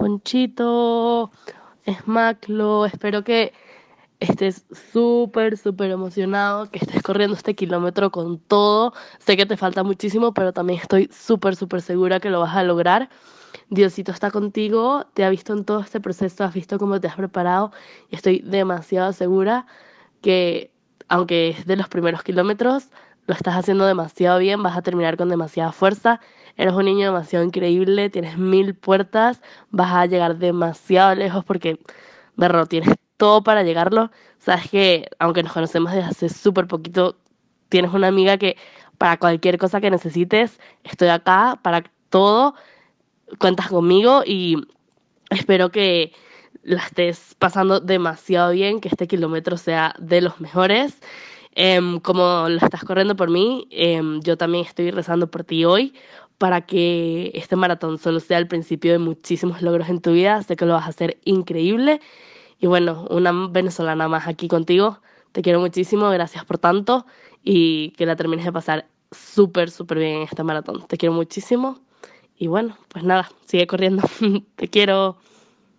Ponchito, Smaclo, espero que estés súper, súper emocionado, que estés corriendo este kilómetro con todo. Sé que te falta muchísimo, pero también estoy súper, súper segura que lo vas a lograr. Diosito está contigo, te ha visto en todo este proceso, has visto cómo te has preparado y estoy demasiado segura que, aunque es de los primeros kilómetros, lo estás haciendo demasiado bien, vas a terminar con demasiada fuerza. Eres un niño demasiado increíble, tienes mil puertas, vas a llegar demasiado lejos porque, berro, tienes todo para llegarlo. Sabes que, aunque nos conocemos desde hace súper poquito, tienes una amiga que para cualquier cosa que necesites, estoy acá, para todo, cuentas conmigo y espero que la estés pasando demasiado bien, que este kilómetro sea de los mejores. Em, como lo estás corriendo por mí, em, yo también estoy rezando por ti hoy para que este maratón solo sea el principio de muchísimos logros en tu vida. Sé que lo vas a hacer increíble. Y bueno, una venezolana más aquí contigo. Te quiero muchísimo, gracias por tanto y que la termines de pasar súper, súper bien en este maratón. Te quiero muchísimo y bueno, pues nada, sigue corriendo. Te quiero.